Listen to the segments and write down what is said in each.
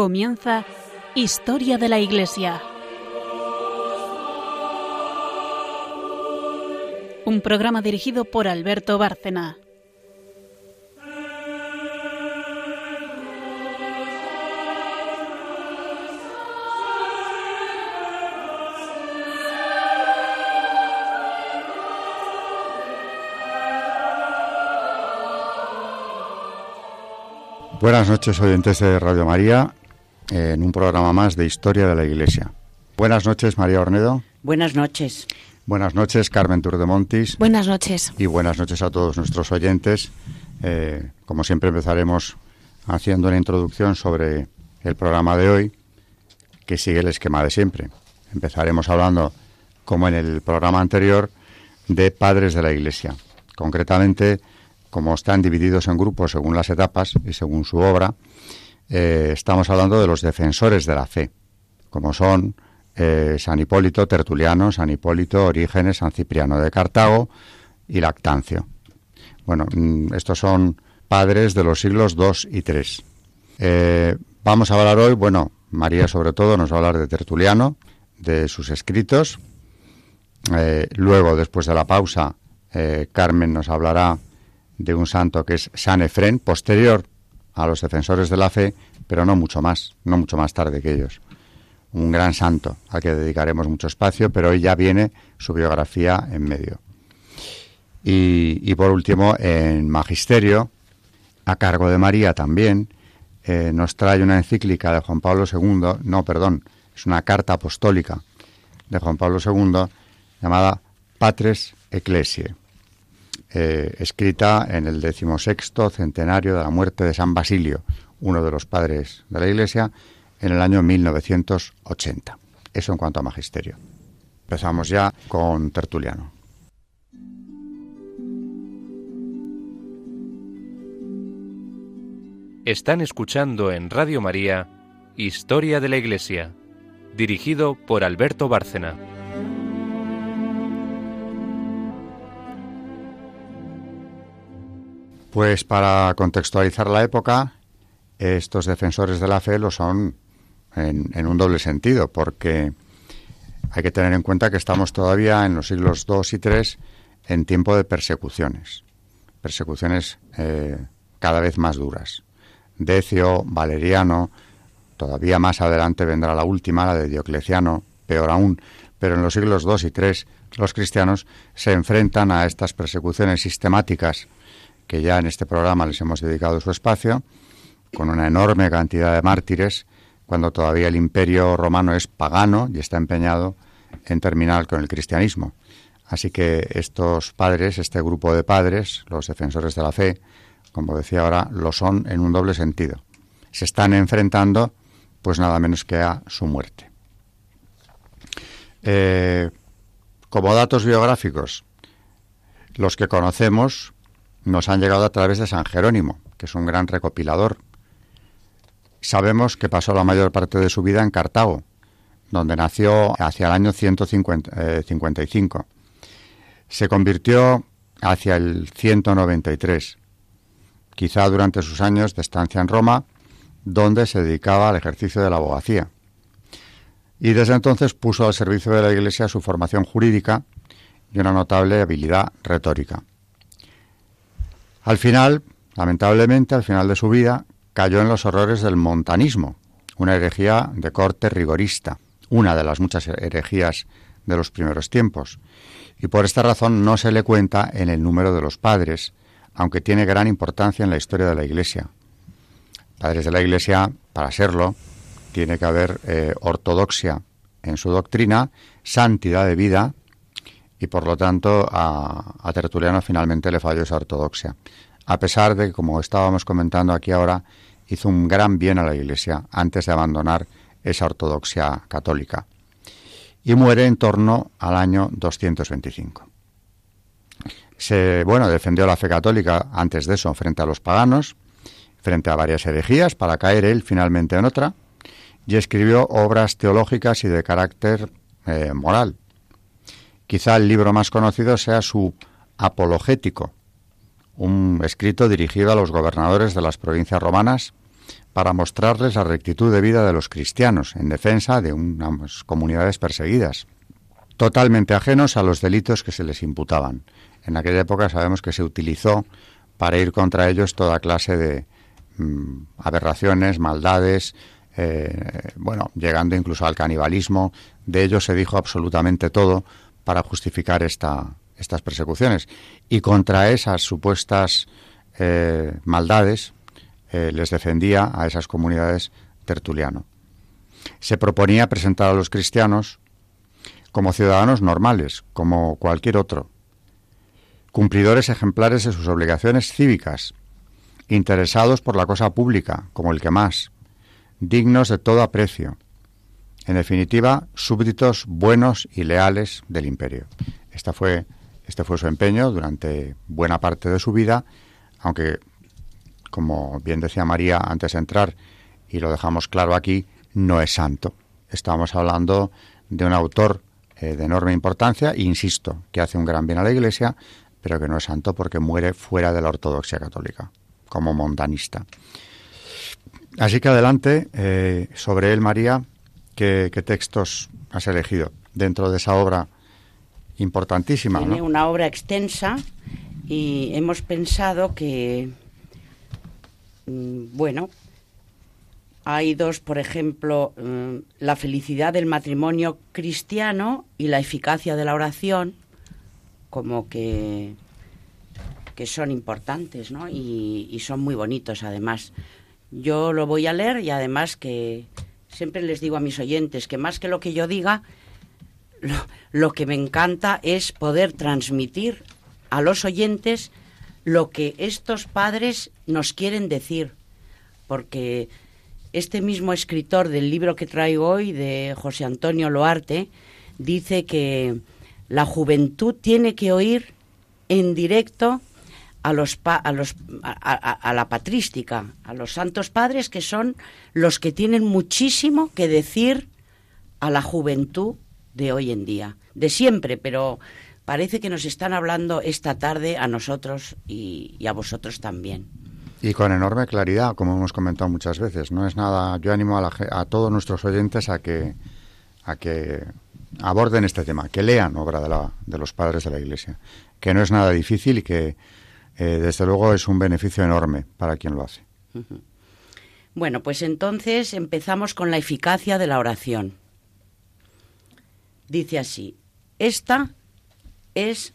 Comienza Historia de la Iglesia. Un programa dirigido por Alberto Bárcena. Buenas noches, oyentes de Radio María, en un programa más de Historia de la Iglesia. Buenas noches, María Ornedo. Buenas noches. Buenas noches, Carmen Turdemontis. Buenas noches. Y buenas noches a todos nuestros oyentes. Eh, como siempre, empezaremos haciendo una introducción sobre el programa de hoy, que sigue el esquema de siempre. Empezaremos hablando, como en el programa anterior, de padres de la Iglesia. Concretamente, como están divididos en grupos según las etapas y según su obra, eh, estamos hablando de los defensores de la fe, como son eh, San Hipólito, Tertuliano, San Hipólito, Orígenes, San Cipriano de Cartago y Lactancio. Bueno, mm, estos son padres de los siglos II y III. Eh, vamos a hablar hoy, bueno, María sobre todo nos va a hablar de Tertuliano, de sus escritos. luego, después de la pausa, Carmen nos hablará de un santo que es San Efren, posterior a los defensores de la fe, pero no mucho más, no mucho más tarde que ellos. Un gran santo al que dedicaremos mucho espacio, pero hoy ya viene su biografía en medio. Y, por último, en Magisterio, a cargo de María también, eh, nos trae una encíclica de Juan Pablo II, no, perdón, es una carta apostólica de Juan Pablo II llamada Patres Ecclesiae eh, escrita en el decimosexto centenario de la muerte de San Basilio, uno de los padres de la Iglesia, en el año 1980. Eso en cuanto a magisterio. Empezamos ya con Tertuliano. Están escuchando en Radio María Historia de la Iglesia, dirigido por Alberto Bárcena. Pues para contextualizar la época, estos defensores de la fe lo son en, un doble sentido, porque hay que tener en cuenta que estamos todavía en los siglos II y III en tiempo de persecuciones, persecuciones eh, cada vez más duras. Decio, Valeriano, todavía más adelante vendrá la última, la de Diocleciano, peor aún, pero en los siglos II y III los cristianos se enfrentan a estas persecuciones sistemáticas que ya en este programa les hemos dedicado su espacio, con una enorme cantidad de mártires, cuando todavía el imperio romano es pagano y está empeñado en terminar con el cristianismo. Así que estos padres, este grupo de padres, los defensores de la fe, como decía ahora, lo son en un doble sentido. Se están enfrentando, pues nada menos que a su muerte. Eh, como datos biográficos, los que conocemos nos han llegado a través de San Jerónimo, que es un gran recopilador. Sabemos que pasó la mayor parte de su vida en Cartago, donde nació hacia el año 155. Eh, Se convirtió hacia el 193, quizá durante sus años de estancia en Roma, donde se dedicaba al ejercicio de la abogacía. Y desde entonces puso al servicio de la Iglesia su formación jurídica y una notable habilidad retórica. Al final, lamentablemente, al final de su vida, cayó en los horrores del montanismo, una herejía de corte rigorista, una de las muchas herejías de los primeros tiempos, y por esta razón no se le cuenta en el número de los padres, aunque tiene gran importancia en la historia de la Iglesia. Padres de la Iglesia, para serlo, tiene que haber eh, ortodoxia en su doctrina, santidad de vida y por lo tanto a, Tertuliano finalmente le falló esa ortodoxia. A pesar de que, como estábamos comentando aquí ahora, hizo un gran bien a la Iglesia antes de abandonar esa ortodoxia católica. Y muere en torno al año 225. Se, bueno, defendió la fe católica antes de eso frente a los paganos, frente a varias herejías, para caer él finalmente en otra, y escribió obras teológicas y de carácter eh, moral, Quizá el libro más conocido sea su Apologético, un escrito dirigido a los gobernadores de las provincias romanas para mostrarles la rectitud de vida de los cristianos en defensa de unas comunidades perseguidas, totalmente ajenos a los delitos que se les imputaban. En aquella época sabemos que se utilizó para ir contra ellos toda clase de mm, aberraciones, maldades, eh, bueno, llegando incluso al canibalismo. De ellos se dijo absolutamente todo para justificar esta, estas persecuciones. Y contra esas supuestas eh, maldades eh, les defendía a esas comunidades Tertuliano. Se proponía presentar a los cristianos como ciudadanos normales, como cualquier otro, cumplidores ejemplares de sus obligaciones cívicas, interesados por la cosa pública, como el que más, dignos de todo aprecio, en definitiva, súbditos buenos y leales del imperio. Fue, este fue su empeño durante buena parte de su vida, aunque como bien decía María antes de entrar, y lo dejamos claro aquí, no es santo. Estamos hablando de un autor eh, de enorme importancia, insisto, que hace un gran bien a la Iglesia, pero que no es santo porque muere fuera de la ortodoxia católica, como montanista. Así que adelante, eh, sobre él, María, ¿qué, textos has elegido dentro de esa obra importantísima? Tiene una obra extensa y hemos pensado que Mm, bueno, hay dos, por ejemplo, mm, la felicidad del matrimonio cristiano y la eficacia de la oración, como que, que son importantes, ¿no? Y, son muy bonitos, además. Yo lo voy a leer y además que siempre les digo a mis oyentes que más que lo que yo diga, lo que me encanta es poder transmitir a los oyentes lo que estos padres nos quieren decir, porque este mismo escritor del libro que traigo hoy, de José Antonio Loarte, dice que la juventud tiene que oír en directo a los, a, los a, la patrística, a los santos padres que son los que tienen muchísimo que decir a la juventud de hoy en día, de siempre, pero parece que nos están hablando esta tarde a nosotros y, a vosotros también. Y con enorme claridad, como hemos comentado muchas veces. No es nada. Yo animo a, todos nuestros oyentes a que a que aborden este tema, que lean obra de, la, de los padres de la Iglesia, que no es nada difícil y que eh, desde luego es un beneficio enorme para quien lo hace. Bueno, pues entonces empezamos con la eficacia de la oración. Dice así: esta es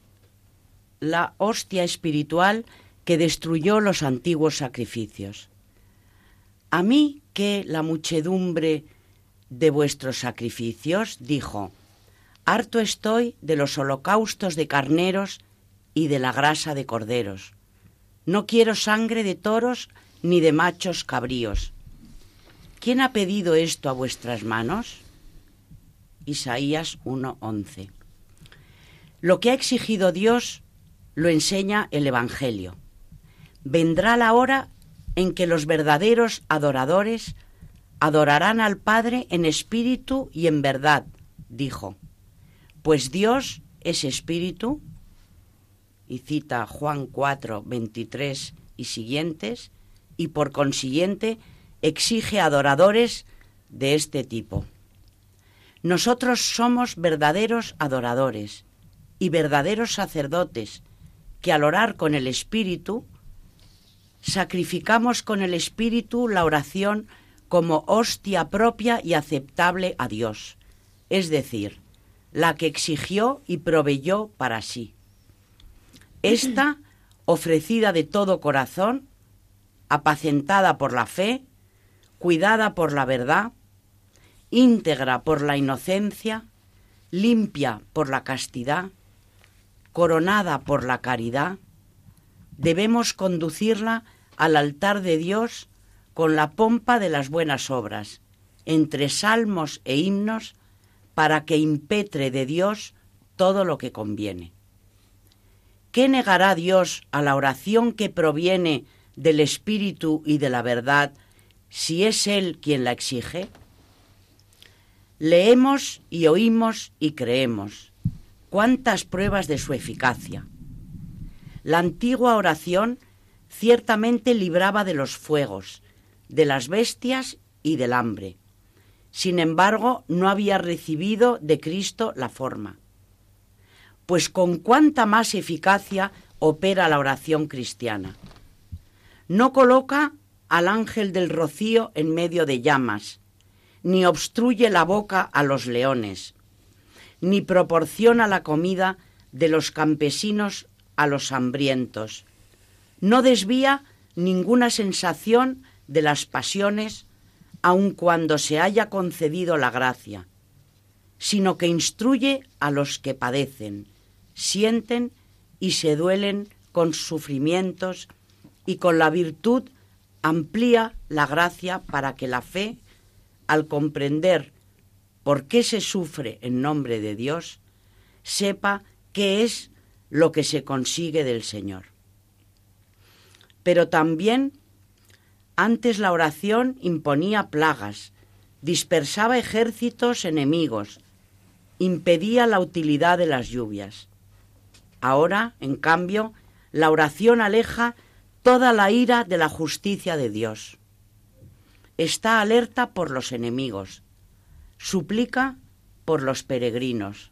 la hostia espiritual que destruyó los antiguos sacrificios. A mí que la muchedumbre de vuestros sacrificios, dijo, harto estoy de los holocaustos de carneros y de la grasa de corderos. No quiero sangre de toros ni de machos cabríos. ¿Quién ha pedido esto a vuestras manos? Isaías 1:11. Lo que ha exigido Dios lo enseña el Evangelio. Vendrá la hora en que los verdaderos adoradores adorarán al Padre en espíritu y en verdad, dijo. Pues Dios es espíritu, y cita Juan 4, 23 y siguientes, y por consiguiente exige adoradores de este tipo. Nosotros somos verdaderos adoradores, y verdaderos sacerdotes, que al orar con el Espíritu, sacrificamos con el Espíritu la oración como hostia propia y aceptable a Dios, es decir, la que exigió y proveyó para sí. Esta, ofrecida de todo corazón, apacentada por la fe, cuidada por la verdad, íntegra por la inocencia, limpia por la castidad, coronada por la caridad, debemos conducirla al altar de Dios con la pompa de las buenas obras, entre salmos e himnos, para que impetre de Dios todo lo que conviene. ¿Qué negará Dios a la oración que proviene del Espíritu y de la verdad si es Él quien la exige? Leemos y oímos y creemos cuántas pruebas de su eficacia. La antigua oración ciertamente libraba de los fuegos, de las bestias y del hambre. Sin embargo, no había recibido de Cristo la forma. Pues con cuánta más eficacia opera la oración cristiana. No coloca al ángel del rocío en medio de llamas, ni obstruye la boca a los leones, ni proporciona la comida de los campesinos a los hambrientos. No desvía ninguna sensación de las pasiones, aun cuando se haya concedido la gracia, sino que instruye a los que padecen, sienten y se duelen con sufrimientos y con la virtud amplía la gracia para que la fe, al comprender por qué se sufre en nombre de Dios, sepa qué es lo que se consigue del Señor. Pero también antes la oración imponía plagas, dispersaba ejércitos enemigos, impedía la utilidad de las lluvias. Ahora, en cambio, la oración aleja toda la ira de la justicia de Dios. Está alerta por los enemigos, suplica por los peregrinos.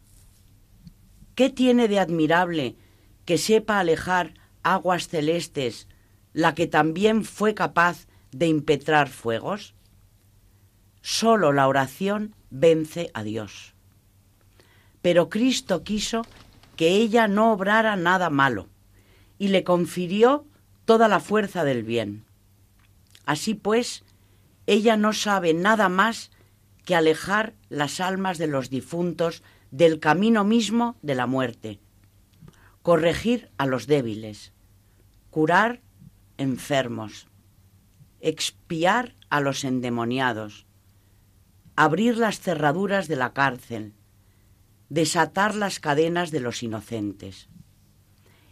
¿Qué tiene de admirable que sepa alejar aguas celestes la que también fue capaz de impetrar fuegos? Solo la oración vence a Dios. Pero Cristo quiso que ella no obrara nada malo y le confirió toda la fuerza del bien. Así pues, ella no sabe nada más que alejar las almas de los difuntos del camino mismo de la muerte, corregir a los débiles, curar enfermos, expiar a los endemoniados, abrir las cerraduras de la cárcel, desatar las cadenas de los inocentes.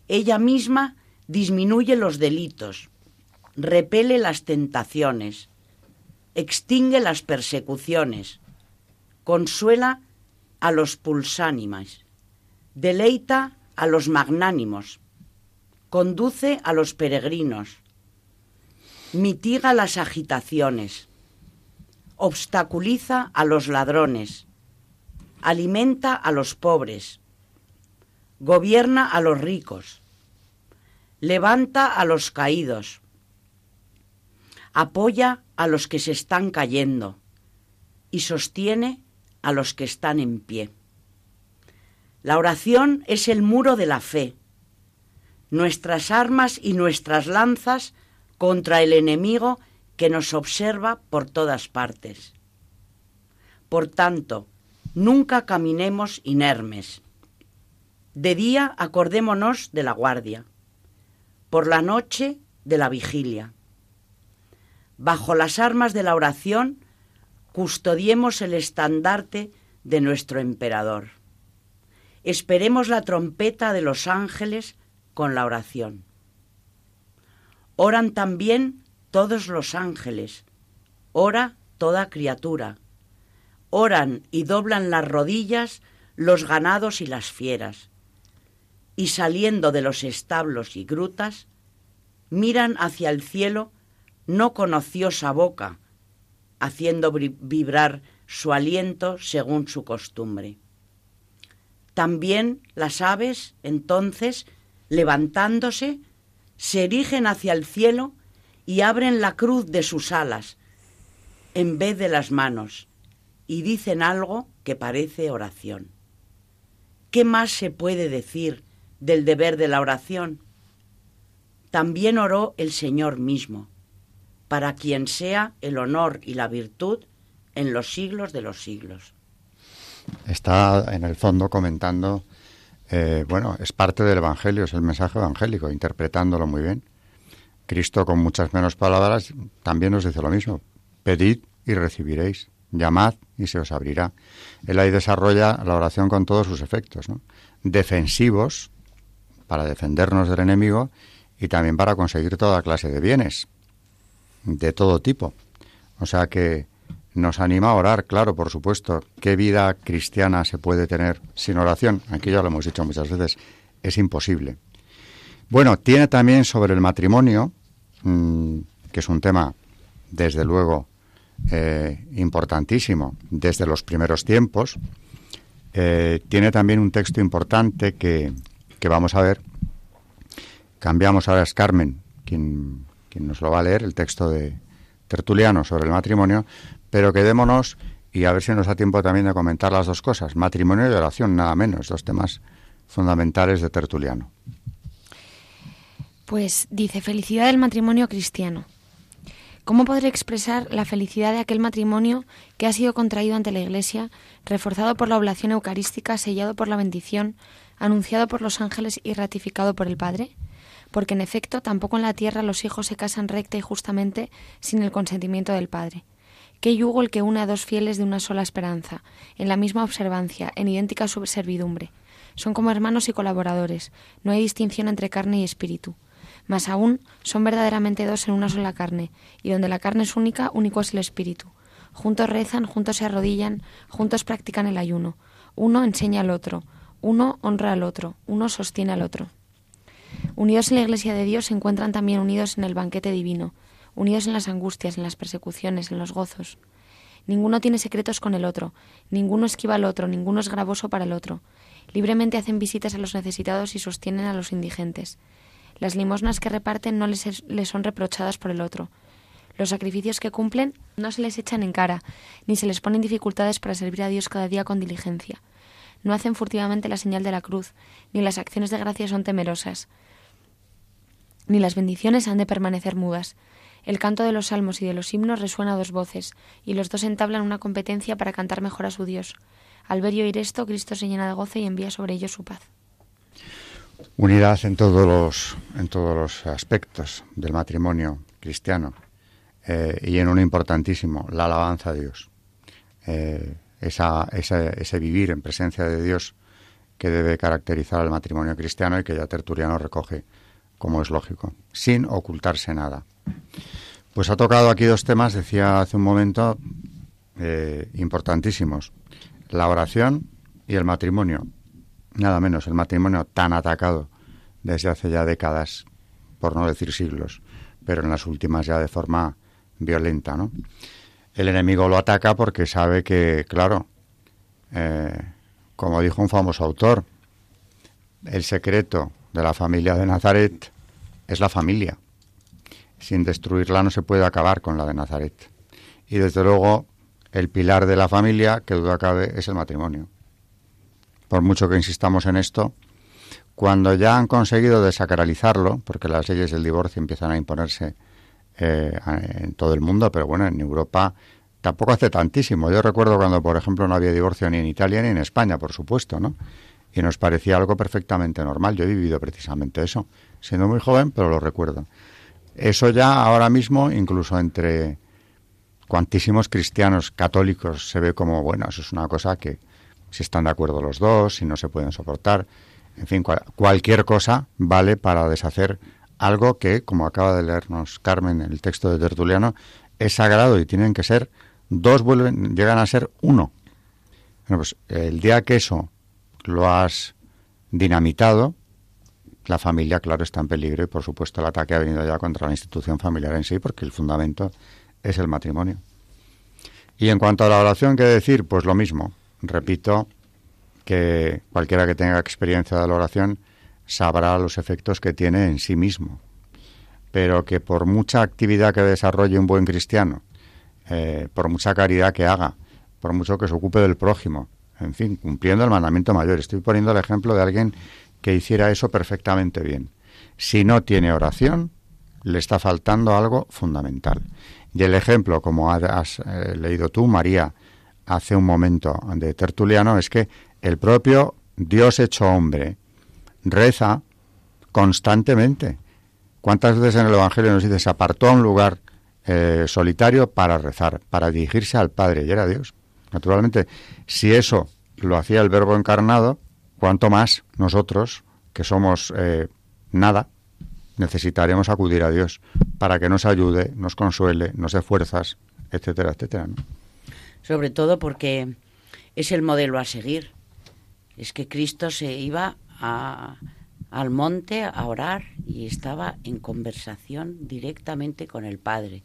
Ella misma disminuye los delitos, repele las tentaciones, extingue las persecuciones, consuela a los pulsánimas, deleita a los magnánimos, conduce a los peregrinos, mitiga las agitaciones, obstaculiza a los ladrones, alimenta a los pobres, gobierna a los ricos, levanta a los caídos, apoya a los que se están cayendo y sostiene a los que están en pie. La oración es el muro de la fe, nuestras armas y nuestras lanzas contra el enemigo que nos observa por todas partes. Por tanto, nunca caminemos inermes. De día acordémonos de la guardia, por la noche de la vigilia. Bajo las armas de la oración, custodiemos el estandarte de nuestro emperador. Esperemos la trompeta de los ángeles con la oración. Oran también todos los ángeles, ora toda criatura. Oran y doblan las rodillas los ganados y las fieras. Y saliendo de los establos y grutas, miran hacia el cielo no conociosa boca, haciendo vibrar su aliento según su costumbre. También las aves, entonces, levantándose, se erigen hacia el cielo y abren la cruz de sus alas en vez de las manos y dicen algo que parece oración. ¿Qué más se puede decir del deber de la oración? También oró el Señor mismo, para quien sea el honor y la virtud en los siglos de los siglos. Está en el fondo comentando eh, bueno, es parte del Evangelio, es el mensaje evangélico, interpretándolo muy bien. Cristo, con muchas menos palabras, también nos dice lo mismo. Pedid y recibiréis. Llamad y se os abrirá. Él ahí desarrolla la oración con todos sus efectos, defensivos, para defendernos del enemigo, y también para conseguir toda clase de bienes, de todo tipo. O sea que nos anima a orar, claro, por supuesto. ¿Qué vida cristiana se puede tener sin oración? Aquí ya lo hemos dicho muchas veces, es imposible. Bueno, tiene también sobre el matrimonio, mm, que es un tema desde luego, eh, importantísimo desde los primeros tiempos. Eh, tiene también un texto importante que, que, vamos a ver. Cambiamos ahora, es Carmen quien, quien nos lo va a leer, el texto de Tertuliano sobre el matrimonio, pero quedémonos y a ver si nos da tiempo también de comentar las dos cosas, matrimonio y oración, nada menos, dos temas fundamentales de Tertuliano. Pues dice, felicidad del matrimonio cristiano. ¿Cómo podré expresar la felicidad de aquel matrimonio que ha sido contraído ante la Iglesia, reforzado por la oblación eucarística, sellado por la bendición, anunciado por los ángeles y ratificado por el Padre? Porque en efecto tampoco en la tierra los hijos se casan recta y justamente sin el consentimiento del Padre. Qué yugo el que une a dos fieles de una sola esperanza, en la misma observancia, en idéntica servidumbre. Son como hermanos y colaboradores, no hay distinción entre carne y espíritu. Más aún, son verdaderamente dos en una sola carne, y donde la carne es única, único es el espíritu. Juntos rezan, juntos se arrodillan, juntos practican el ayuno. Uno enseña al otro, uno honra al otro, uno sostiene al otro. Unidos en la Iglesia de Dios se encuentran también unidos en el banquete divino, unidos en las angustias, en las persecuciones, en los gozos. Ninguno tiene secretos con el otro, ninguno esquiva al otro, ninguno es gravoso para el otro. Libremente hacen visitas a los necesitados y sostienen a los indigentes. Las limosnas que reparten no les, son reprochadas por el otro. Los sacrificios que cumplen no se les echan en cara, ni se les ponen dificultades para servir a Dios cada día con diligencia. No hacen furtivamente la señal de la cruz, ni las acciones de gracia son temerosas, ni las bendiciones han de permanecer mudas. El canto de los salmos y de los himnos resuena a dos voces, y los dos entablan una competencia para cantar mejor a su Dios. Al ver y oír esto, Cristo se llena de gozo y envía sobre ellos su paz. Unidad en todos los, en todos los aspectos del matrimonio cristiano eh, y en uno importantísimo, la alabanza a Dios. Eh, esa, ese vivir en presencia de Dios que debe caracterizar al matrimonio cristiano y que ya Tertuliano recoge como es lógico, sin ocultarse nada. Pues ha tocado aquí dos temas, decía hace un momento, eh, importantísimos. La oración y el matrimonio nada menos, el matrimonio tan atacado desde hace ya décadas, por no decir siglos, pero en las últimas ya de forma violenta, ¿no? El enemigo lo ataca porque sabe que, claro, eh, como dijo un famoso autor, el secreto de la familia de Nazaret es la familia. Sin destruirla no se puede acabar con la de Nazaret. Y desde luego, el pilar de la familia, que duda cabe, es el matrimonio por mucho que insistamos en esto, cuando ya han conseguido desacralizarlo, porque las leyes del divorcio empiezan a imponerse eh, en todo el mundo, pero bueno, en Europa tampoco hace tantísimo. Yo recuerdo cuando, por ejemplo, no había divorcio ni en Italia ni en España, por supuesto, ¿no? Y nos parecía algo perfectamente normal. Yo he vivido precisamente eso, siendo muy joven, pero lo recuerdo. Eso ya ahora mismo, incluso entre cuantísimos cristianos católicos, se ve como, bueno, eso es una cosa que, si están de acuerdo los dos, si no se pueden soportar. En fin, cualquier cosa vale para deshacer algo que, como acaba de leernos Carmen en el texto de Tertuliano, es sagrado y tienen que ser dos, vuelven, llegan a ser uno. Bueno, pues el día que eso lo has dinamitado, la familia, claro, está en peligro y, por supuesto, el ataque ha venido ya contra la institución familiar en sí, porque el fundamento es el matrimonio. Y en cuanto a la oración, ¿qué decir? Pues lo mismo repito que cualquiera que tenga experiencia de la oración sabrá los efectos que tiene en sí mismo, pero que por mucha actividad que desarrolle un buen cristiano, eh, por mucha caridad que haga, por mucho que se ocupe del prójimo, en fin, cumpliendo el mandamiento mayor. Estoy poniendo el ejemplo de alguien que hiciera eso perfectamente bien. Si no tiene oración, le está faltando algo fundamental. Y el ejemplo, como has eh, leído tú, María, hace un momento de Tertuliano es que el propio Dios hecho hombre reza constantemente. ¿Cuántas veces en el Evangelio nos dice se apartó a un lugar eh, solitario para rezar, para dirigirse al Padre y era Dios? Naturalmente, si eso lo hacía el Verbo encarnado, cuanto más nosotros, que somos eh, nada, necesitaremos acudir a Dios para que nos ayude, nos consuele, nos dé fuerzas, etcétera, etcétera. Sobre todo porque es el modelo a seguir. Es que Cristo se iba al monte a orar y estaba en conversación directamente con el Padre.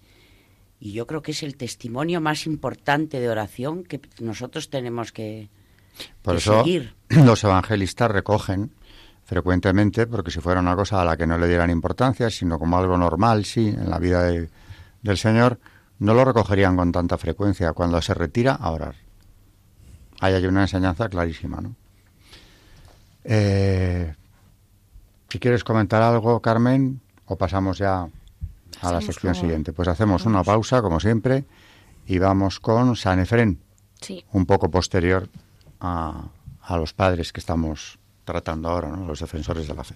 Y yo creo que es el testimonio más importante de oración que nosotros tenemos que, Por eso seguir. los evangelistas recogen frecuentemente, porque si fuera una cosa a la que no le dieran importancia, sino como algo normal, sí, en la vida de- del Señor, no lo recogerían con tanta frecuencia cuando se retira a orar. Ahí hay una enseñanza clarísima, ¿no? Eh, si quieres comentar algo, Carmen, o pasamos ya a la sección como- siguiente. Pues hacemos una pausa, como siempre, y vamos con San Efrén Sí. un poco posterior a, a los padres que estamos tratando ahora, ¿no? los defensores de la fe.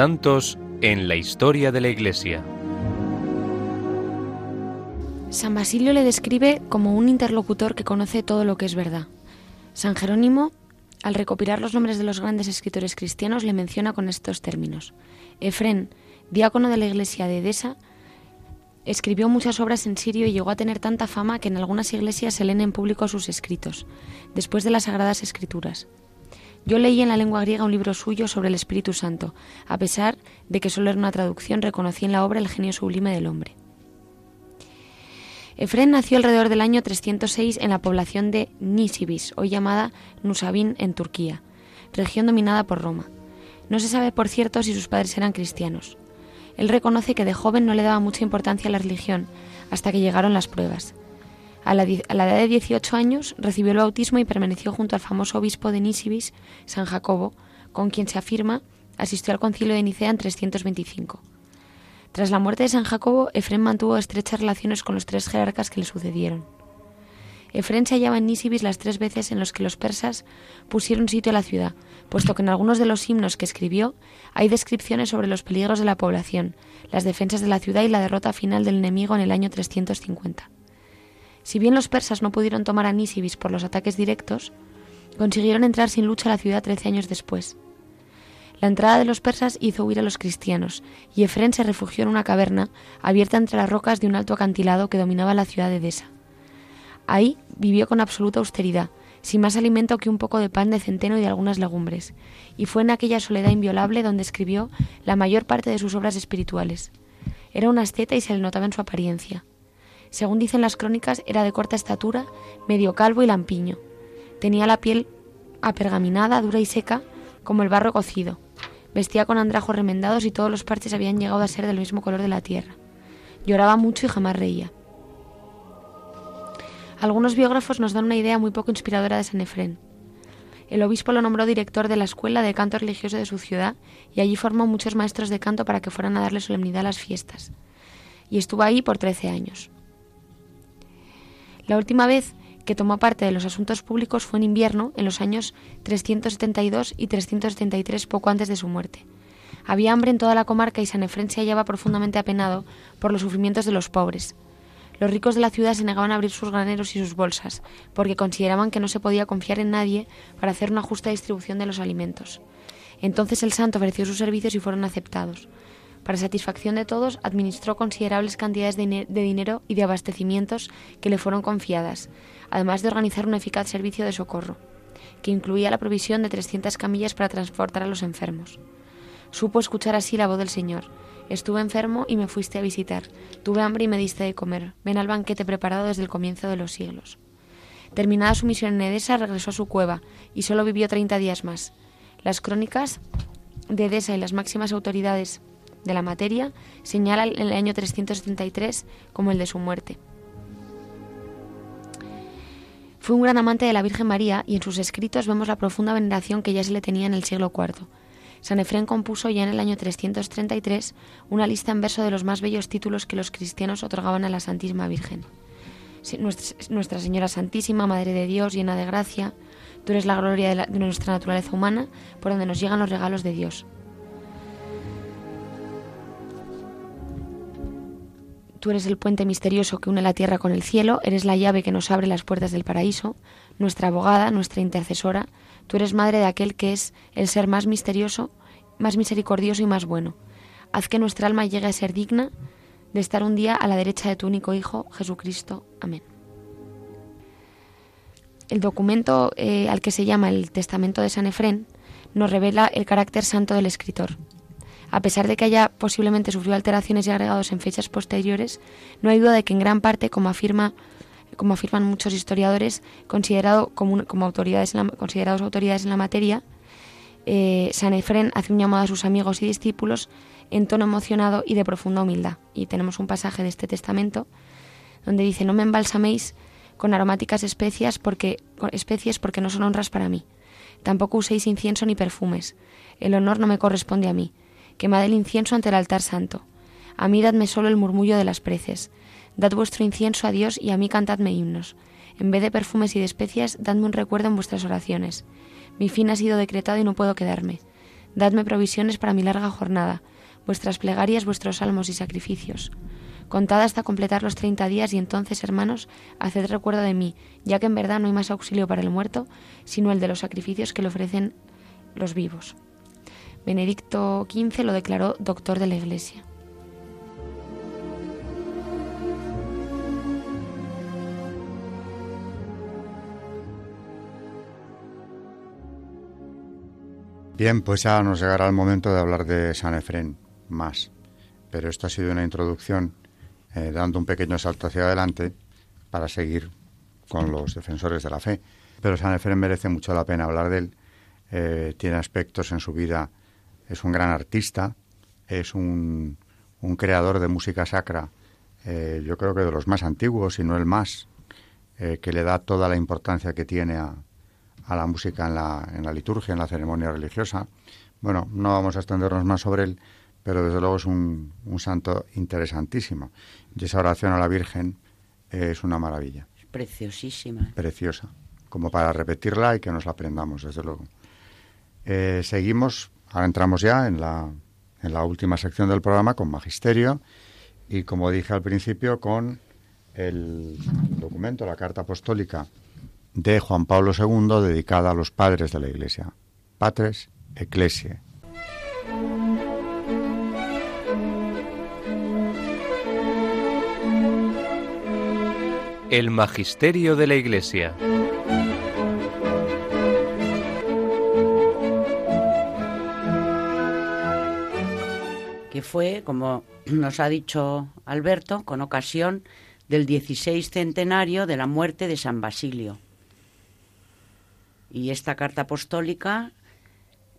Santos en la historia de la Iglesia. San Basilio le describe como un interlocutor que conoce todo lo que es verdad. San Jerónimo, al recopilar los nombres de los grandes escritores cristianos, le menciona con estos términos. Efrén, diácono de la iglesia de Edesa, escribió muchas obras en sirio y llegó a tener tanta fama que en algunas iglesias se leen en público sus escritos, después de las sagradas escrituras. Yo leí en la lengua griega un libro suyo sobre el Espíritu Santo, a pesar de que solo era una traducción, reconocí en la obra el genio sublime del hombre. Efrén nació alrededor del año 306 en la población de Nisibis, hoy llamada Nusabin en Turquía, región dominada por Roma. No se sabe, por cierto, si sus padres eran cristianos. Él reconoce que de joven no le daba mucha importancia a la religión, hasta que llegaron las pruebas. A la, edad de 18 años recibió el bautismo y permaneció junto al famoso obispo de Nisibis, San Jacobo, con quien se afirma asistió al concilio de Nicea en 325. Tras la muerte de San Jacobo, Efrén mantuvo estrechas relaciones con los tres jerarcas que le sucedieron. Efrén se hallaba en Nisibis las tres veces en las que los persas pusieron sitio a la ciudad, puesto que en algunos de los himnos que escribió hay descripciones sobre los peligros de la población, las defensas de la ciudad y la derrota final del enemigo en el año 350. Si bien los persas no pudieron tomar a Nisibis por los ataques directos, consiguieron entrar sin lucha a la ciudad trece años después. La entrada de los persas hizo huir a los cristianos, y Efrén se refugió en una caverna abierta entre las rocas de un alto acantilado que dominaba la ciudad de Edesa. Ahí vivió con absoluta austeridad, sin más alimento que un poco de pan de centeno y de algunas legumbres, y fue en aquella soledad inviolable donde escribió la mayor parte de sus obras espirituales. Era un asceta y se le notaba en su apariencia. Según dicen las crónicas, era de corta estatura, medio calvo y lampiño. Tenía la piel apergaminada, dura y seca, como el barro cocido. Vestía con andrajos remendados y todos los parches habían llegado a ser del mismo color de la tierra. Lloraba mucho y jamás reía. Algunos biógrafos nos dan una idea muy poco inspiradora de San Efrén. El obispo lo nombró director de la escuela de canto religioso de su ciudad y allí formó muchos maestros de canto para que fueran a darle solemnidad a las fiestas. Y estuvo ahí por trece años. La última vez que tomó parte de los asuntos públicos fue en invierno, en los años 372 y 373, poco antes de su muerte. Había hambre en toda la comarca y San Efrén se hallaba profundamente apenado por los sufrimientos de los pobres. Los ricos de la ciudad se negaban a abrir sus graneros y sus bolsas, porque consideraban que no se podía confiar en nadie para hacer una justa distribución de los alimentos. Entonces el santo ofreció sus servicios y fueron aceptados. Para satisfacción de todos, administró considerables cantidades de, dinero y de abastecimientos que le fueron confiadas, además de organizar un eficaz servicio de socorro, que incluía la provisión de 300 camillas para transportar a los enfermos. Supo escuchar así la voz del Señor. Estuve enfermo y me fuiste a visitar. Tuve hambre y me diste de comer. Ven al banquete preparado desde el comienzo de los siglos. Terminada su misión en Edesa, regresó a su cueva y solo vivió 30 días más. Las crónicas de Edesa y las máximas autoridades de la materia señalan el año 373 como el de su muerte. Fue un gran amante de la Virgen María y en sus escritos vemos la profunda veneración que ya se le tenía en el siglo IV. San Efrén compuso ya en el año 333 una lista en verso de los más bellos títulos que los cristianos otorgaban a la Santísima Virgen. Nuestra Señora Santísima, Madre de Dios, llena de gracia, tú eres la gloria de nuestra naturaleza humana, por donde nos llegan los regalos de Dios. Tú eres el puente misterioso que une la tierra con el cielo, eres la llave que nos abre las puertas del paraíso, nuestra abogada, nuestra intercesora, Tú eres madre de aquel que es el ser más misterioso, más misericordioso y más bueno. Haz que nuestra alma llegue a ser digna de estar un día a la derecha de tu único Hijo, Jesucristo. Amén. El documento eh, al que se llama el Testamento de San Efrén nos revela el carácter santo del escritor. A pesar de que haya posiblemente sufrido alteraciones y agregados en fechas posteriores, no hay duda de que en gran parte, como afirma como afirman muchos historiadores, considerado como, autoridades considerados autoridades en la materia, eh, San Efren hace un llamado a sus amigos y discípulos en tono emocionado y de profunda humildad. Y tenemos un pasaje de este testamento donde dice, no me embalsaméis con aromáticas especias porque, especies porque no son honras para mí. Tampoco uséis incienso ni perfumes. El honor no me corresponde a mí. Quemad el incienso ante el altar santo. A mí dadme solo el murmullo de las preces. Dad vuestro incienso a Dios y a mí cantadme himnos. En vez de perfumes y de especias, dadme un recuerdo en vuestras oraciones. Mi fin ha sido decretado y no puedo quedarme. Dadme provisiones para mi larga jornada, vuestras plegarias, vuestros salmos y sacrificios. Contad hasta completar los treinta días y entonces, hermanos, haced recuerdo de mí, ya que en verdad no hay más auxilio para el muerto, sino el de los sacrificios que le ofrecen los vivos. Benedicto XV lo declaró doctor de la Iglesia. Bien, pues ya nos llegará el momento de hablar de San Efrén más. Pero esto ha sido una introducción eh, dando un pequeño salto hacia adelante para seguir con los defensores de la fe. Pero San Efrén merece mucho la pena hablar de él. Eh, tiene aspectos en su vida. Es un gran artista, es un, creador de música sacra, eh, yo creo que de los más antiguos, y no el más, que le da toda la importancia que tiene a, a la música en la, en la liturgia, en la ceremonia religiosa. Bueno, no vamos a extendernos más sobre él, pero desde luego es un, un santo interesantísimo. Y esa oración a la Virgen es una maravilla. Preciosísima. Preciosa. Como para repetirla y que nos la aprendamos, desde luego. Eh, seguimos, ahora entramos ya en la, en la última sección del programa con Magisterio y, como dije al principio, con el documento, la Carta Apostólica de Juan Pablo II dedicada a los padres de la Iglesia, Patres Ecclesiae. El Magisterio de la Iglesia. Fue, como nos ha dicho Alberto, con ocasión del 16 centenario de la muerte de San Basilio. Y esta carta apostólica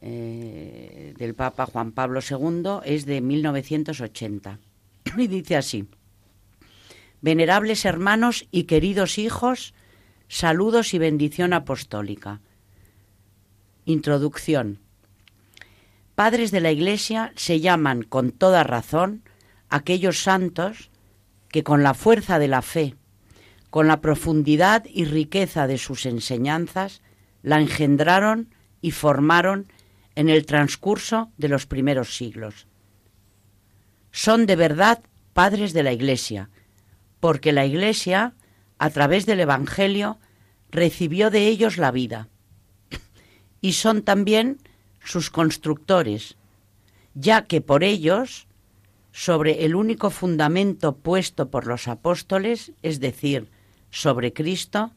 eh, del Papa Juan Pablo II es de 1980. Y dice así, Venerables hermanos y queridos hijos, saludos y bendición apostólica. Introducción. Padres de la Iglesia se llaman con toda razón aquellos santos que con la fuerza de la fe, con la profundidad y riqueza de sus enseñanzas, la engendraron y formaron en el transcurso de los primeros siglos. Son de verdad padres de la Iglesia, porque la Iglesia, a través del Evangelio, recibió de ellos la vida. Y son también sus constructores, ya que por ellos, sobre el único fundamento puesto por los apóstoles, es decir, sobre Cristo,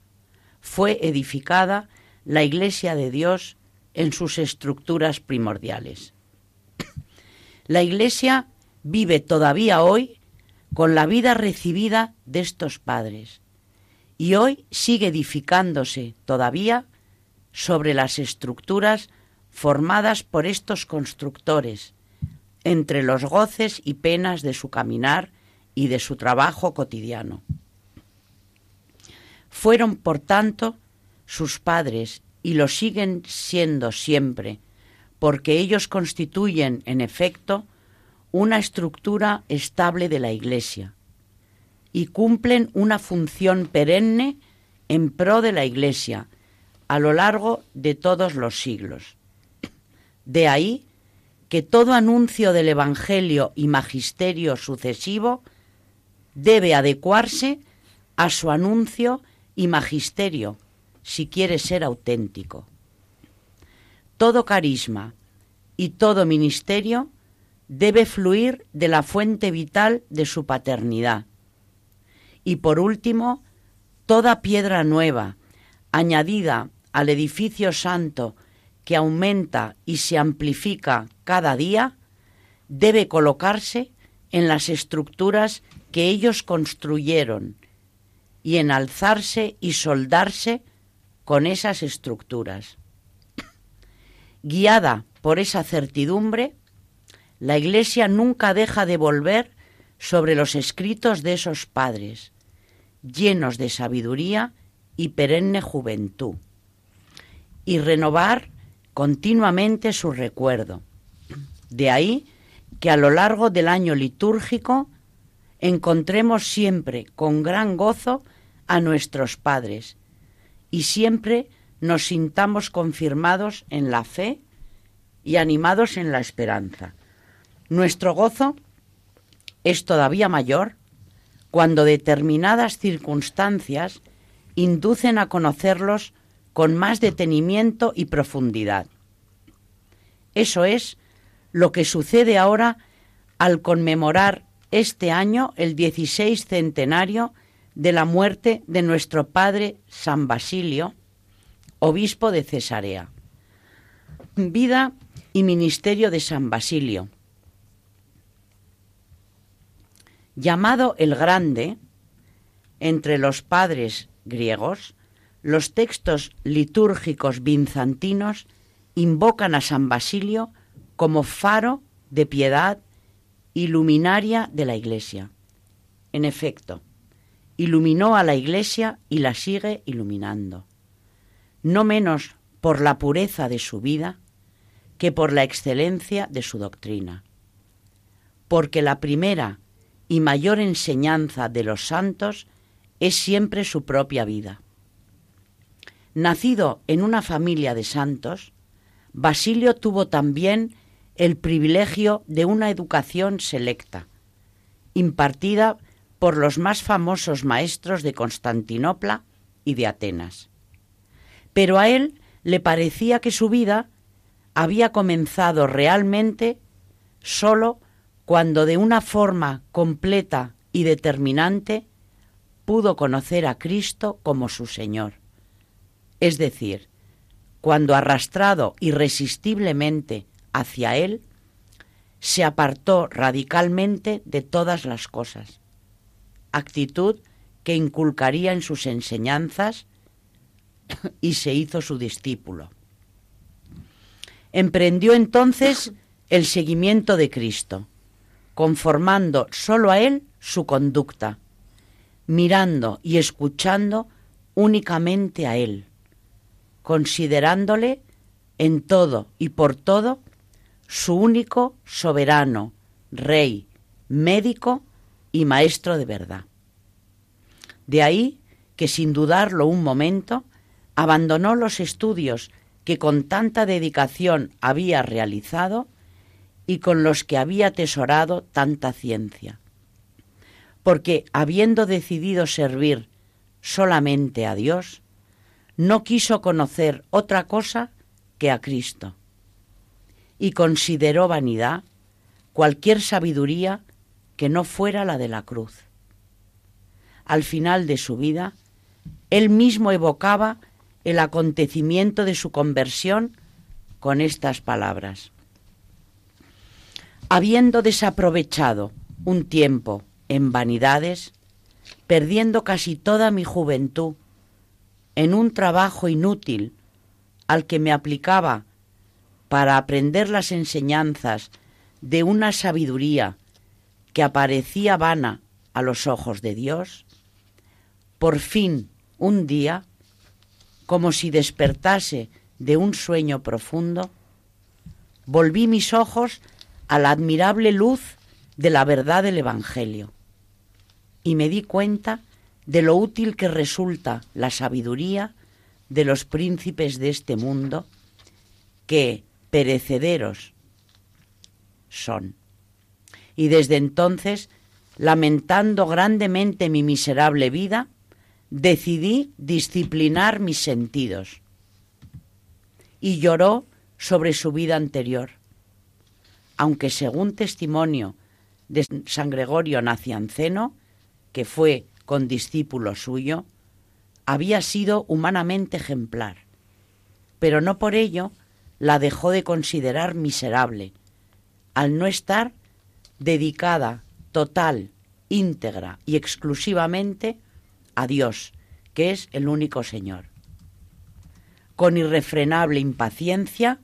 fue edificada la Iglesia de Dios en sus estructuras primordiales. La Iglesia vive todavía hoy con la vida recibida de estos padres y hoy sigue edificándose todavía sobre las estructuras formadas por estos constructores, entre los goces y penas de su caminar y de su trabajo cotidiano. Fueron, por tanto, sus padres y lo siguen siendo siempre, porque ellos constituyen, en efecto, una estructura estable de la Iglesia y cumplen una función perenne en pro de la Iglesia a lo largo de todos los siglos. De ahí que todo anuncio del Evangelio y magisterio sucesivo debe adecuarse a su anuncio y magisterio si quiere ser auténtico. Todo carisma y todo ministerio debe fluir de la fuente vital de su paternidad. Y por último, toda piedra nueva, añadida al edificio santo que aumenta y se amplifica cada día, debe colocarse en las estructuras que ellos construyeron y enalzarse y soldarse con esas estructuras. Guiada por esa certidumbre, la Iglesia nunca deja de volver sobre los escritos de esos padres, llenos de sabiduría y perenne juventud, y renovar continuamente su recuerdo. De ahí que a lo largo del año litúrgico encontremos siempre con gran gozo a nuestros padres y siempre nos sintamos confirmados en la fe y animados en la esperanza. Nuestro gozo es todavía mayor cuando determinadas circunstancias inducen a conocerlos con más detenimiento y profundidad. Eso es lo que sucede ahora al conmemorar este año el 16 centenario de la muerte de nuestro padre San Basilio, obispo de Cesarea. Vida y ministerio de San Basilio, Llamado el Grande, entre los padres griegos, los textos litúrgicos bizantinos invocan a San Basilio como faro de piedad y luminaria de la Iglesia. En efecto, iluminó a la Iglesia y la sigue iluminando, no menos por la pureza de su vida que por la excelencia de su doctrina. Porque la primera y mayor enseñanza de los santos es siempre su propia vida. Nacido en una familia de santos, Basilio tuvo también el privilegio de una educación selecta, impartida por los más famosos maestros de Constantinopla y de Atenas. Pero a él le parecía que su vida había comenzado realmente solo cuando de una forma completa y determinante pudo conocer a Cristo como su Señor. Es decir, cuando arrastrado irresistiblemente hacia Él, se apartó radicalmente de todas las cosas, actitud que inculcaría en sus enseñanzas y se hizo su discípulo. Emprendió entonces el seguimiento de Cristo conformando solo a él su conducta, mirando y escuchando únicamente a él, considerándole en todo y por todo su único soberano, rey, médico y maestro de verdad. De ahí que sin dudarlo un momento, abandonó los estudios que con tanta dedicación había realizado y con los que había atesorado tanta ciencia. Porque habiendo decidido servir solamente a Dios, no quiso conocer otra cosa que a Cristo, y consideró vanidad cualquier sabiduría que no fuera la de la cruz. Al final de su vida, él mismo evocaba el acontecimiento de su conversión con estas palabras. Habiendo desaprovechado un tiempo en vanidades, perdiendo casi toda mi juventud en un trabajo inútil al que me aplicaba para aprender las enseñanzas de una sabiduría que aparecía vana a los ojos de Dios, por fin un día, como si despertase de un sueño profundo, volví mis ojos a la admirable luz de la verdad del Evangelio y me di cuenta de lo útil que resulta la sabiduría de los príncipes de este mundo, que perecederos son. Y desde entonces, lamentando grandemente mi miserable vida, decidí disciplinar mis sentidos. Y lloró sobre su vida anterior, aunque según testimonio de San Gregorio Nacianceno, que fue con discípulo suyo, había sido humanamente ejemplar, pero no por ello la dejó de considerar miserable, al no estar dedicada total, íntegra y exclusivamente a Dios, que es el único Señor. Con irrefrenable impaciencia,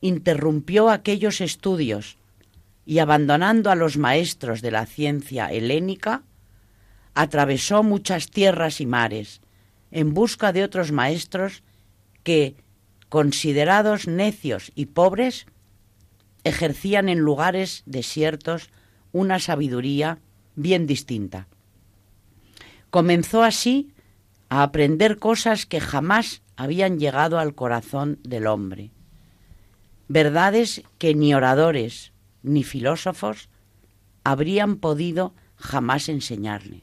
interrumpió aquellos estudios y abandonando a los maestros de la ciencia helénica, atravesó muchas tierras y mares en busca de otros maestros que, considerados necios y pobres, ejercían en lugares desiertos una sabiduría bien distinta. Comenzó así a aprender cosas que jamás habían llegado al corazón del hombre, verdades que ni oradores ni filósofos habrían podido jamás enseñarle.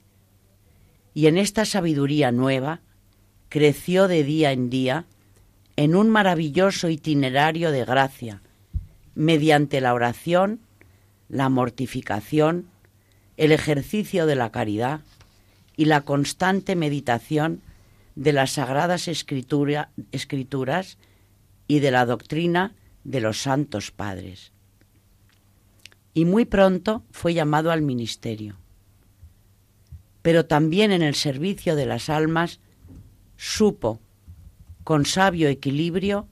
Y en esta sabiduría nueva creció de día en día en un maravilloso itinerario de gracia, mediante la oración, la mortificación, el ejercicio de la caridad y la constante meditación de las sagradas escrituras y de la doctrina de los santos padres. Y muy pronto fue llamado al ministerio pero también en el servicio de las almas, supo, con sabio equilibrio,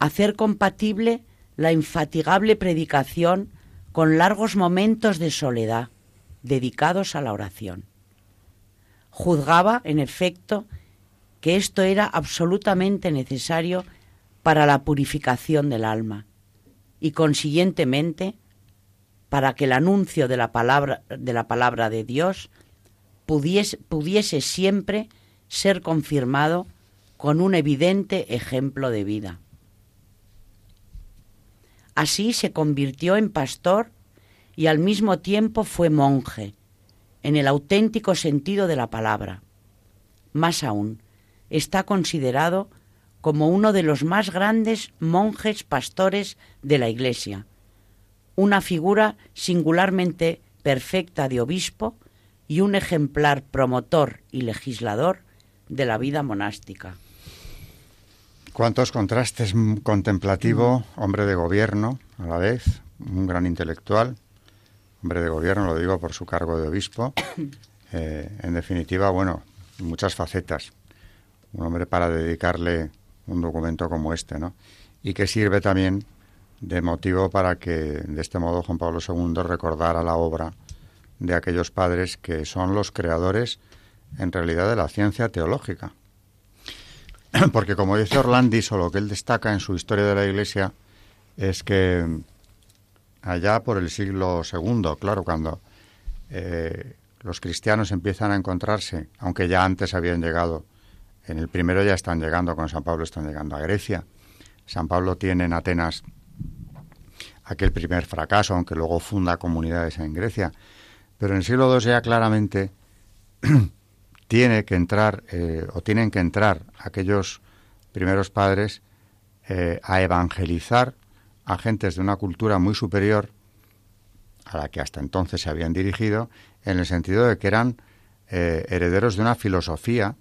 hacer compatible la infatigable predicación con largos momentos de soledad dedicados a la oración. Juzgaba, en efecto, que esto era absolutamente necesario para la purificación del alma y consiguientemente para que el anuncio de la palabra de, la palabra de Dios pudiese, siempre ser confirmado con un evidente ejemplo de vida. Así se convirtió en pastor y al mismo tiempo fue monje, en el auténtico sentido de la palabra. Más aún, está considerado como uno de los más grandes monjes pastores de la Iglesia, una figura singularmente perfecta de obispo y un ejemplar promotor y legislador de la vida monástica. Cuántos contrastes, contemplativo, hombre de gobierno a la vez, un gran intelectual, hombre de gobierno, lo digo por su cargo de obispo. Eh, en definitiva, bueno, muchas facetas. Un hombre para dedicarle un documento como este, ¿no? Y que sirve también de motivo para que, de este modo, Juan Pablo II recordara la obra de aquellos padres que son los creadores en realidad de la ciencia teológica. Porque como dice Orlandis, o lo que él destaca en su historia de la Iglesia, es que allá por el siglo II, claro, cuando eh, los cristianos empiezan a encontrarse, aunque ya antes habían llegado, en el primero ya están llegando, con San Pablo están llegando a Grecia. San Pablo tiene en Atenas aquel primer fracaso, aunque luego funda comunidades en Grecia. Pero en el siglo II ya claramente tiene que entrar, eh, o tienen que entrar aquellos primeros padres eh, a evangelizar a gentes de una cultura muy superior a la que hasta entonces se habían dirigido, en el sentido de que eran eh, herederos de una filosofía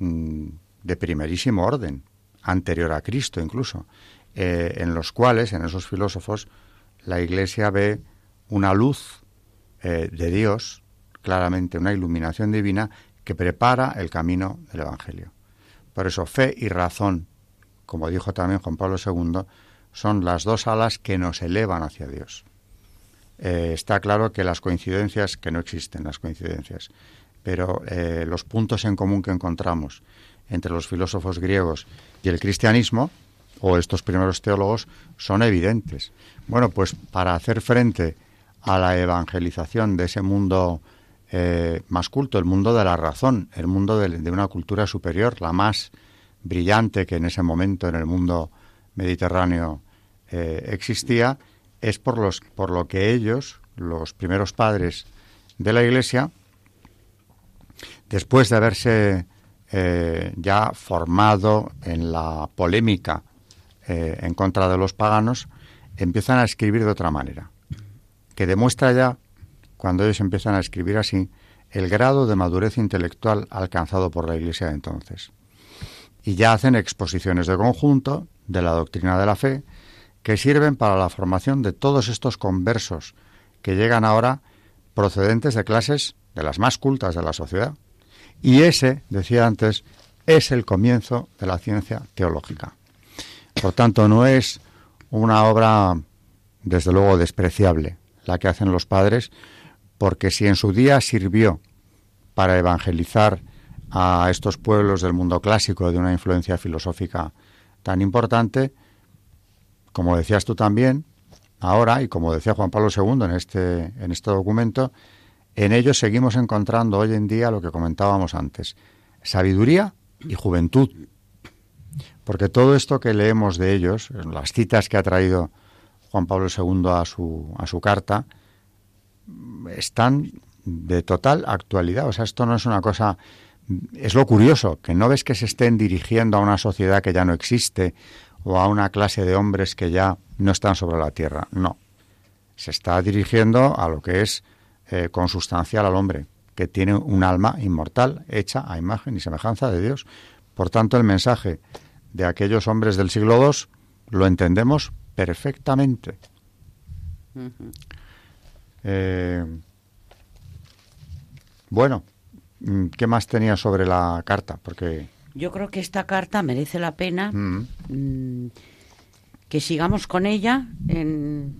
mm, de primerísimo orden, anterior a Cristo incluso, en los cuales, en esos filósofos, la Iglesia ve una luz de Dios, claramente una iluminación divina, que prepara el camino del Evangelio. Por eso fe y razón, como dijo también Juan Pablo II, son las dos alas que nos elevan hacia Dios. Eh, está claro que las coincidencias, que no existen las coincidencias, pero eh, los puntos en común que encontramos entre los filósofos griegos y el cristianismo, o estos primeros teólogos, son evidentes. Bueno, pues para hacer frente a la evangelización de ese mundo eh, más culto, el mundo de la razón, el mundo de, una cultura superior, la más brillante que en ese momento en el mundo mediterráneo eh, existía, es por, por lo que ellos, los primeros padres de la Iglesia, después de haberse eh, ya formado en la polémica en contra de los paganos, empiezan a escribir de otra manera, que demuestra ya cuando ellos empiezan a escribir así, el grado de madurez intelectual alcanzado por la Iglesia de entonces. Y ya hacen exposiciones de conjunto de la doctrina de la fe que sirven para la formación de todos estos conversos que llegan ahora procedentes de clases de las más cultas de la sociedad. Y ese, decía antes, es el comienzo de la ciencia teológica. Por tanto, no es una obra, desde luego, despreciable la que hacen los padres, porque si en su día sirvió para evangelizar a estos pueblos del mundo clásico de una influencia filosófica tan importante, como decías tú también, ahora, y como decía Juan Pablo II en este, en este documento, en ellos seguimos encontrando hoy en día lo que comentábamos antes, sabiduría y juventud. Porque todo esto que leemos de ellos, las citas que ha traído Juan Pablo II a su, a su carta, están de total actualidad. O sea, esto no es una cosa... Es lo curioso, que no ves que se estén dirigiendo a una sociedad que ya no existe o a una clase de hombres que ya no están sobre la tierra. No. Se está dirigiendo a lo que es eh, consustancial al hombre, que tiene un alma inmortal hecha a imagen y semejanza de Dios. Por tanto, el mensaje de aquellos hombres del siglo II lo entendemos perfectamente. Eh, bueno, mm, ¿qué más tenía sobre la carta? Porque yo creo que esta carta merece la pena mm. Que sigamos con ella en,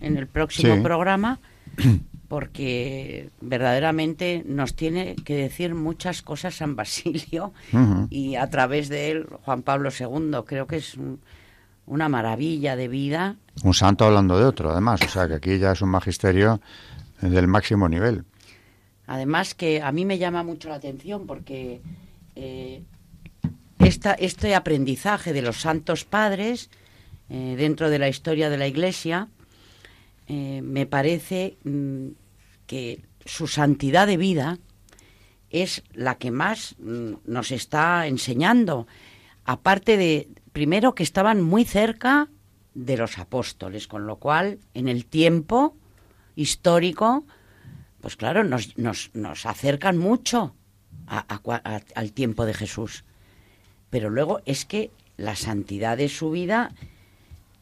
en el próximo programa, porque verdaderamente nos tiene que decir muchas cosas San Basilio y a través de él Juan Pablo II. Creo que es una maravilla de vida. Un santo hablando de otro, además, o sea que aquí ya es un magisterio del máximo nivel. Además que a mí me llama mucho la atención porque eh, esta, este aprendizaje de los santos padres eh, dentro de la historia de la Iglesia eh, me parece mm, que su santidad de vida es la que más mm, nos está enseñando. Aparte de, primero que estaban muy cerca de los apóstoles, con lo cual en el tiempo histórico, pues claro, nos, nos, nos acercan mucho al tiempo de Jesús. Pero luego es que la santidad de su vida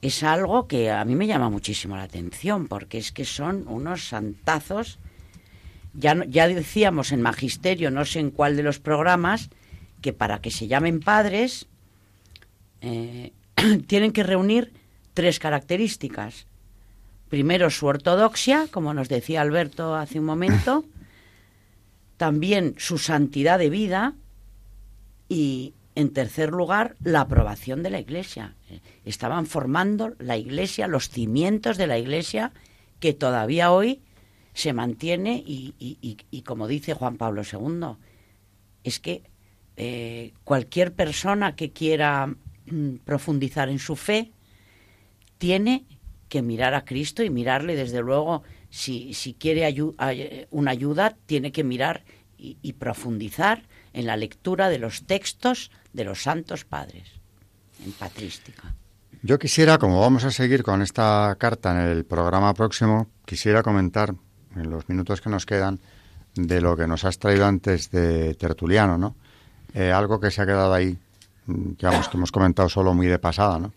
es algo que a mí me llama muchísimo la atención, porque es que son unos santazos. Ya, ya decíamos en Magisterio, no sé en cuál de los programas, que para que se llamen padres eh, tienen que reunir tres características. Primero, su ortodoxia, como nos decía Alberto hace un momento, también su santidad de vida y, en tercer lugar, la aprobación de la Iglesia. Estaban formando la Iglesia, los cimientos de la Iglesia, que todavía hoy se mantiene y, como dice Juan Pablo II, es que eh, cualquier persona que quiera profundizar en su fe tiene que mirar a Cristo y mirarle desde luego si, si quiere una ayuda tiene que mirar y profundizar en la lectura de los textos de los santos padres en patrística. Yo quisiera, como vamos a seguir con esta carta en el programa próximo, quisiera comentar en los minutos que nos quedan de lo que nos has traído antes de Tertuliano, ¿no? Eh, algo que se ha quedado ahí, digamos que hemos comentado solo muy de pasada, ¿no?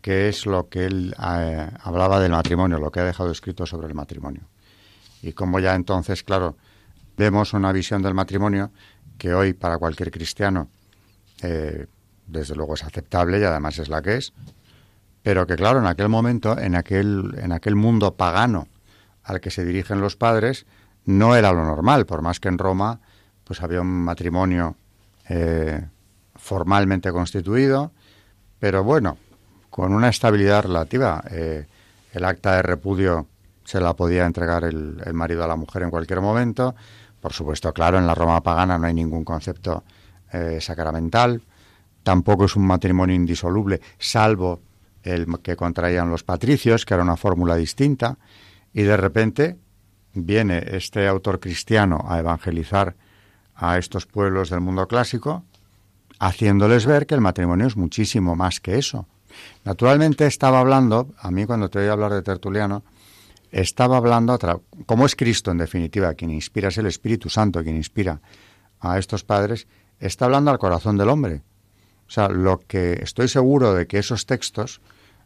Que es lo que él eh, hablaba del matrimonio, lo que ha dejado escrito sobre el matrimonio. Y como ya entonces, claro, vemos una visión del matrimonio que hoy para cualquier cristiano, eh, desde luego es aceptable y además es la que es, pero que claro, en aquel momento, en aquel, en aquel mundo pagano al que se dirigen los padres, no era lo normal, por más que en Roma pues había un matrimonio eh, formalmente constituido, pero bueno, con una estabilidad relativa. Eh, el acta de repudio se la podía entregar el, marido a la mujer en cualquier momento. Por supuesto, claro, en la Roma pagana no hay ningún concepto eh, sacramental. Tampoco es un matrimonio indisoluble, salvo el que contraían los patricios, que era una fórmula distinta, y de repente viene este autor cristiano a evangelizar a estos pueblos del mundo clásico, haciéndoles ver que el matrimonio es muchísimo más que eso. Naturalmente estaba hablando, a mí cuando te oí hablar de Tertuliano, estaba hablando, como es Cristo en definitiva, quien inspira es el Espíritu Santo, quien inspira a estos padres, está hablando al corazón del hombre. O sea, lo que estoy seguro de que esos textos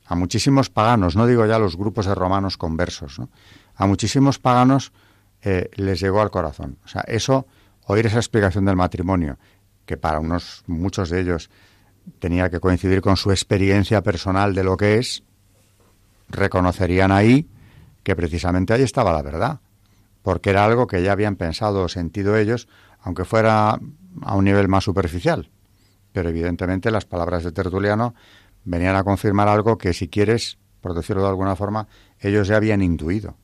a muchísimos paganos, no digo ya los grupos de romanos conversos, a muchísimos paganos eh, les llegó al corazón. O sea, eso, oír esa explicación del matrimonio, que para unos, muchos de ellos tenía que coincidir con su experiencia personal de lo que es, reconocerían ahí que precisamente ahí estaba la verdad, porque era algo que ya habían pensado o sentido ellos, aunque fuera a un nivel más superficial. Pero evidentemente las palabras de Tertuliano venían a confirmar algo que, si quieres, por decirlo de alguna forma, ellos ya habían intuido.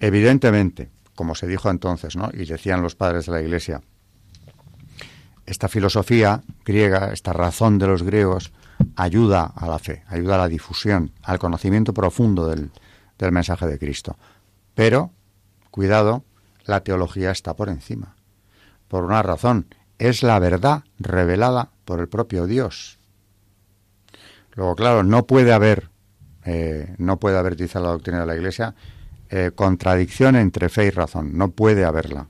Evidentemente, como se dijo entonces, ¿no? y decían los padres de la Iglesia, esta filosofía griega, esta razón de los griegos, ayuda a la fe, ayuda a la difusión, al conocimiento profundo del, del mensaje de Cristo. Pero, cuidado, la teología está por encima. Por una razón, es la verdad revelada por el propio Dios. Luego, claro, no puede haber, eh, no puede haber, dice la doctrina de la Iglesia, eh, contradicción entre fe y razón. No puede haberla.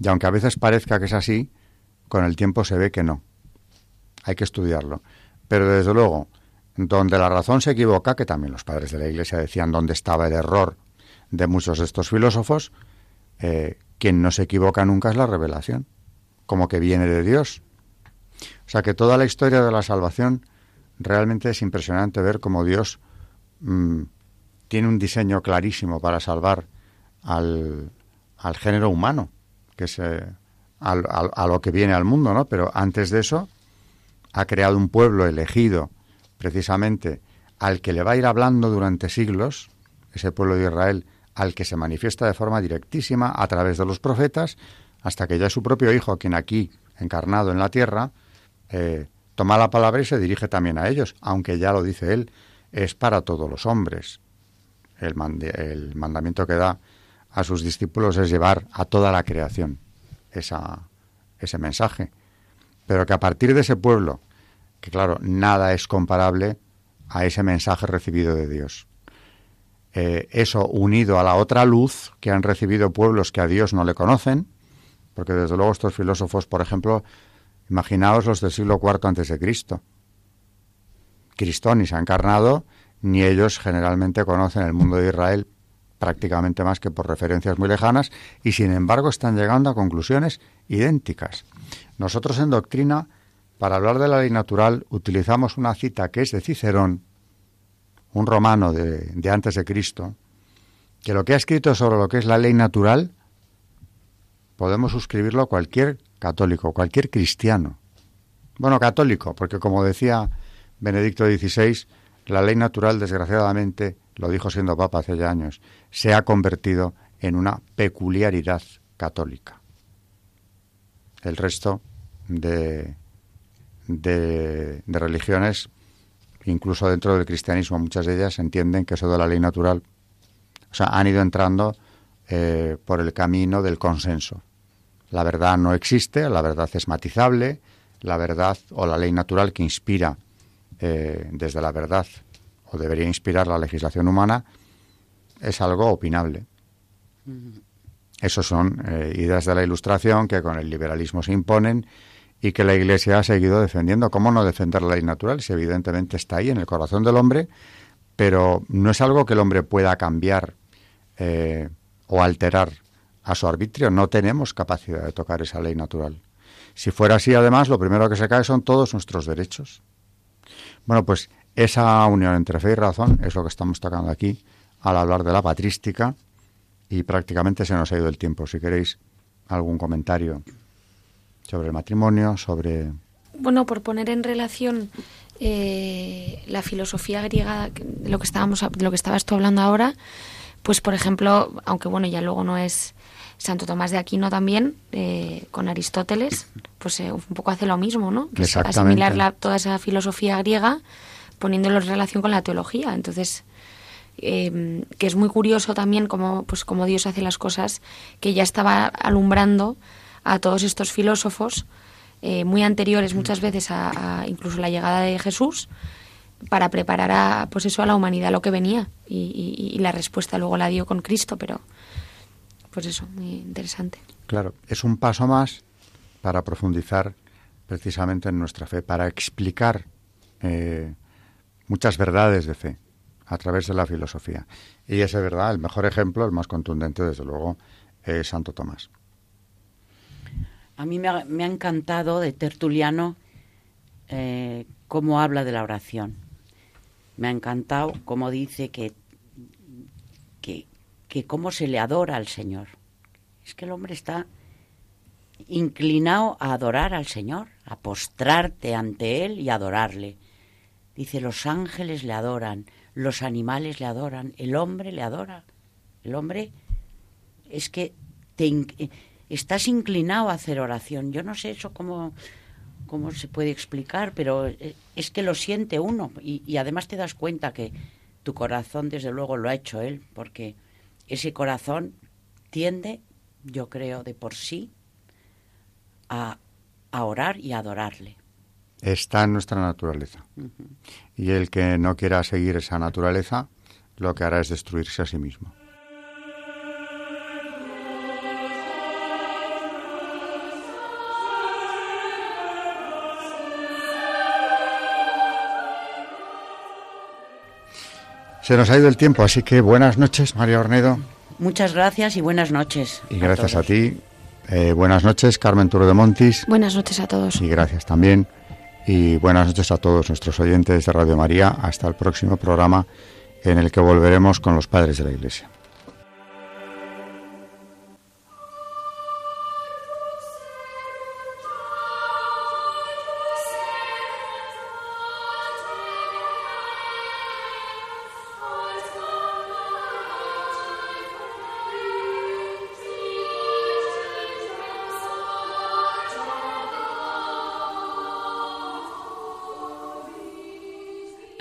Y aunque a veces parezca que es así, con el tiempo se ve que no. Hay que estudiarlo. Pero desde luego, donde la razón se equivoca, que también los padres de la Iglesia decían dónde estaba el error de muchos de estos filósofos, eh, quien no se equivoca nunca es la revelación, como que viene de Dios. O sea que toda la historia de la salvación realmente es impresionante ver cómo Dios mm, tiene un diseño clarísimo para salvar al, al género humano, que es eh, a lo que viene al mundo, ¿no? Pero antes de eso ha creado un pueblo elegido precisamente al que le va a ir hablando durante siglos, ese pueblo de Israel, al que se manifiesta de forma directísima a través de los profetas, hasta que ya es su propio Hijo, quien aquí, encarnado en la tierra, eh, toma la palabra y se dirige también a ellos, aunque ya lo dice él, es para todos los hombres. El mandamiento que da a sus discípulos es llevar a toda la creación esa, ese mensaje. Pero que a partir de ese pueblo, que claro, nada es comparable a ese mensaje recibido de Dios. Eh, eso unido a la otra luz que han recibido pueblos que a Dios no le conocen, porque desde luego estos filósofos, por ejemplo, Imaginaos los del siglo IV antes de Cristo. Cristo ni se ha encarnado, ni ellos generalmente conocen el mundo de Israel prácticamente más que por referencias muy lejanas, y sin embargo están llegando a conclusiones idénticas. Nosotros en doctrina, para hablar de la ley natural, utilizamos una cita que es de Cicerón, un romano de, de antes de Cristo, que lo que ha escrito sobre lo que es la ley natural, podemos suscribirlo cualquier católico, cualquier cristiano. Bueno, católico, porque como decía Benedicto XVI, la ley natural, desgraciadamente, lo dijo siendo papa hace ya años, se ha convertido en una peculiaridad católica. El resto de, religiones, incluso dentro del cristianismo, muchas de ellas entienden que eso de la ley natural, o sea, han ido entrando eh, por el camino del consenso. La verdad no existe, la verdad es matizable, la verdad o la ley natural que inspira eh, desde la verdad o debería inspirar la legislación humana es algo opinable. Esos son eh, ideas de la Ilustración que con el liberalismo se imponen y que la Iglesia ha seguido defendiendo. ¿Cómo no defender la ley natural si evidentemente está ahí en el corazón del hombre, pero no es algo que el hombre pueda cambiar eh, o alterar a su arbitrio? No tenemos capacidad de tocar esa ley natural. Si fuera así, además, lo primero que se cae son todos nuestros derechos. Bueno, pues esa unión entre fe y razón es lo que estamos tocando aquí al hablar de la patrística y prácticamente se nos ha ido el tiempo. Si queréis algún comentario sobre el matrimonio, sobre... Bueno, por poner en relación eh, la filosofía griega, lo que estábamos, lo que estabas tú hablando ahora, pues por ejemplo, aunque bueno, ya luego no es Santo Tomás de Aquino también, eh, con Aristóteles, pues eh, un poco hace lo mismo, ¿no? Que es asimilar toda esa filosofía griega poniéndolo en relación con la teología. Entonces, que es muy curioso también cómo, pues, cómo Dios hace las cosas, que ya estaba alumbrando a todos estos filósofos eh, muy anteriores muchas veces a, incluso la llegada de Jesús para preparar a pues eso a la humanidad lo que venía. Y, la respuesta luego la dio con Cristo pero pues eso muy interesante. Claro es un paso más para profundizar precisamente en nuestra fe para explicar eh, muchas verdades de fe a través de la filosofía y ese verdad el mejor ejemplo el más contundente desde luego es Santo Tomás a mí me ha, encantado de Tertuliano eh, cómo habla de la oración. Me ha encantado cómo dice que, que, que cómo se le adora al Señor. Es que el hombre está inclinado a adorar al Señor, a postrarte ante Él y adorarle. Dice, los ángeles le adoran, los animales le adoran, el hombre le adora. El hombre es que te, estás inclinado a hacer oración. Yo no sé eso cómo, cómo se puede explicar, pero eh, es que lo siente uno y, además te das cuenta que tu corazón desde luego lo ha hecho él, porque ese corazón tiende, yo creo, de por sí a, orar y a adorarle. Está en nuestra naturaleza. Y el que no quiera seguir esa naturaleza, lo que hará es destruirse a sí mismo. Se nos ha ido el tiempo, así que buenas noches, María Ornedo. Muchas gracias y buenas noches. Y gracias a, ti. Eh, buenas noches, Carmen Turo de Montis. Buenas noches a todos. Y gracias también. Y buenas noches a todos nuestros oyentes de Radio María. Hasta el próximo programa en el que volveremos con los padres de la Iglesia.